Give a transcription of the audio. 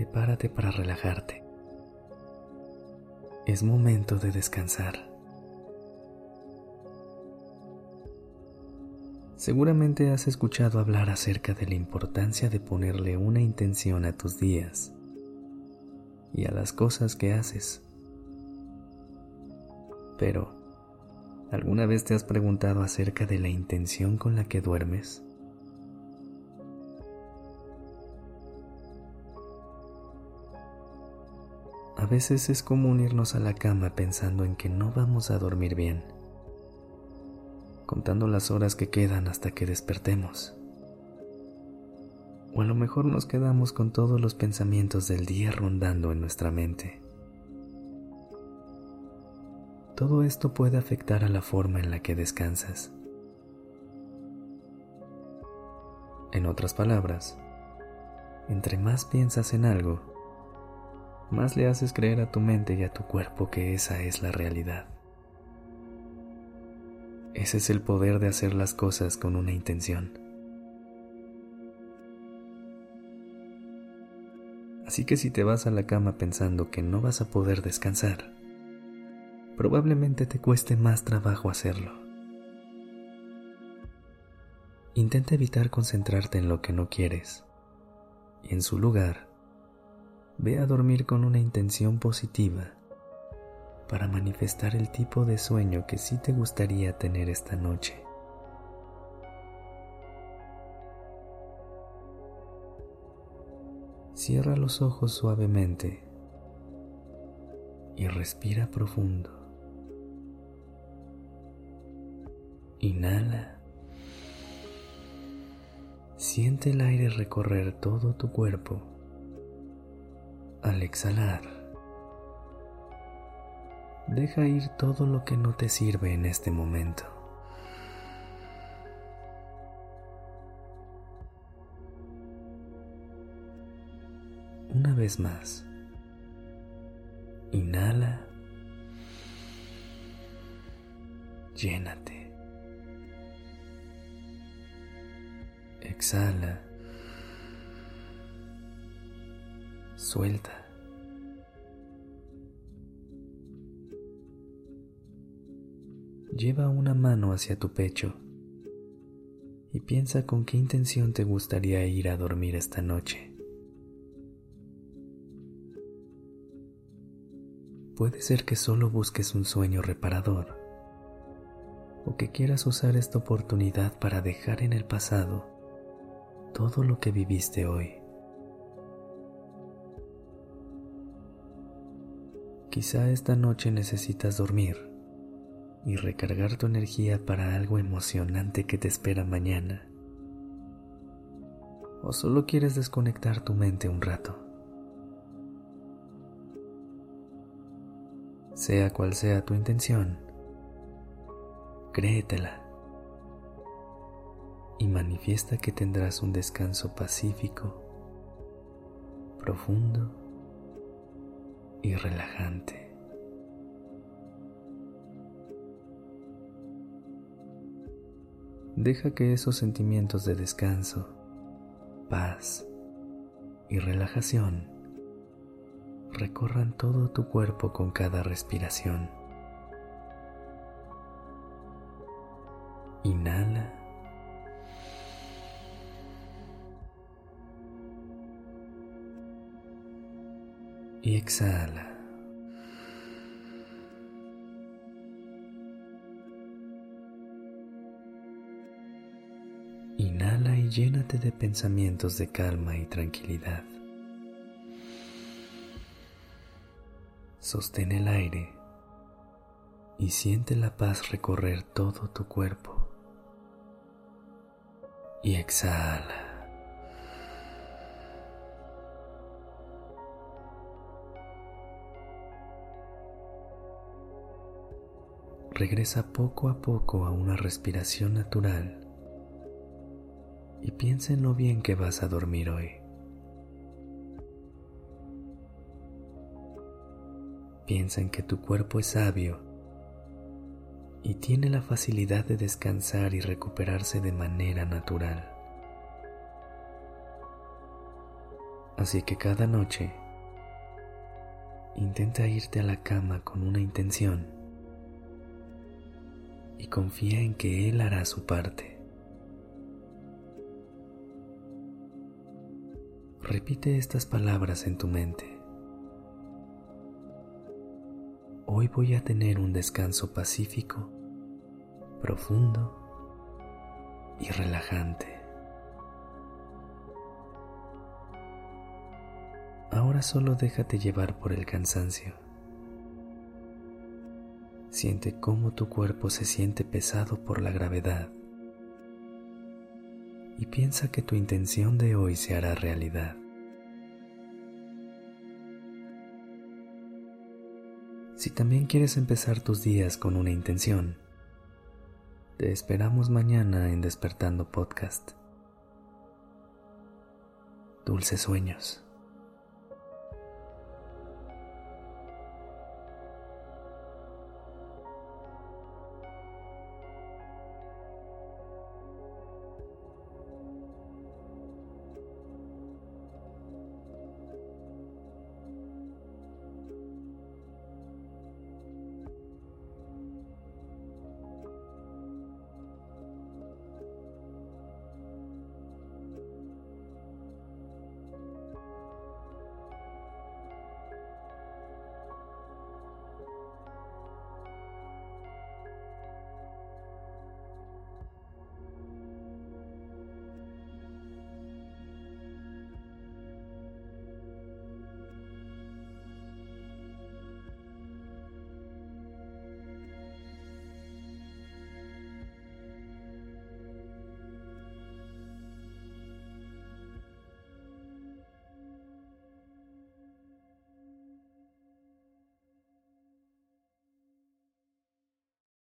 Prepárate para relajarte. Es momento de descansar. Seguramente has escuchado hablar acerca de la importancia de ponerle una intención a tus días y a las cosas que haces. Pero, ¿alguna vez te has preguntado acerca de la intención con la que duermes? A veces es común irnos a la cama pensando en que no vamos a dormir bien contando las horas que quedan hasta que despertemos. O a lo mejor nos quedamos con todos los pensamientos del día rondando en nuestra mente. Todo esto puede afectar a la forma en la que descansas. En otras palabras, entre más piensas en algo, más le haces creer a tu mente y a tu cuerpo que esa es la realidad. Ese es el poder de hacer las cosas con una intención. Así que si te vas a la cama pensando que no vas a poder descansar, probablemente te cueste más trabajo hacerlo. Intenta evitar concentrarte en lo que no quieres y en su lugar, ve a dormir con una intención positiva para manifestar el tipo de sueño que sí te gustaría tener esta noche. Cierra los ojos suavemente y respira profundo. Inhala. Siente el aire recorrer todo tu cuerpo. Al exhalar, Deja ir todo lo que no te sirve en este momento. Una vez más. Inhala. Llénate. Exhala. Suelta. Lleva una mano hacia tu pecho y piensa con qué intención te gustaría ir a dormir esta noche. Puede ser que solo busques un sueño reparador o que quieras usar esta oportunidad para dejar en el pasado todo lo que viviste hoy. Quizá esta noche necesitas dormir y recargar tu energía para algo emocionante que te espera mañana. O solo quieres desconectar tu mente un rato. Sea cual sea tu intención, créetela y manifiesta que tendrás un descanso pacífico, profundo y relajante. Deja que esos sentimientos de descanso, paz y relajación recorran todo tu cuerpo con cada respiración. Inhala. Y exhala. llénate de pensamientos de calma y tranquilidad. Sostén el aire y siente la paz recorrer todo tu cuerpo. Y exhala. Regresa poco a poco a una respiración natural piensa en lo bien que vas a dormir hoy. Piensa en que tu cuerpo es sabio y tiene la facilidad de descansar y recuperarse de manera natural. Así que cada noche intenta irte a la cama con una intención y confía en que Él hará su parte. Repite estas palabras en tu mente. Hoy voy a tener un descanso pacífico, profundo y relajante. Ahora solo déjate llevar por el cansancio. Siente cómo tu cuerpo se siente pesado por la gravedad y piensa que tu intención de hoy se hará realidad. Si también quieres empezar tus días con una intención, te esperamos mañana en Despertando Podcast. Dulces sueños.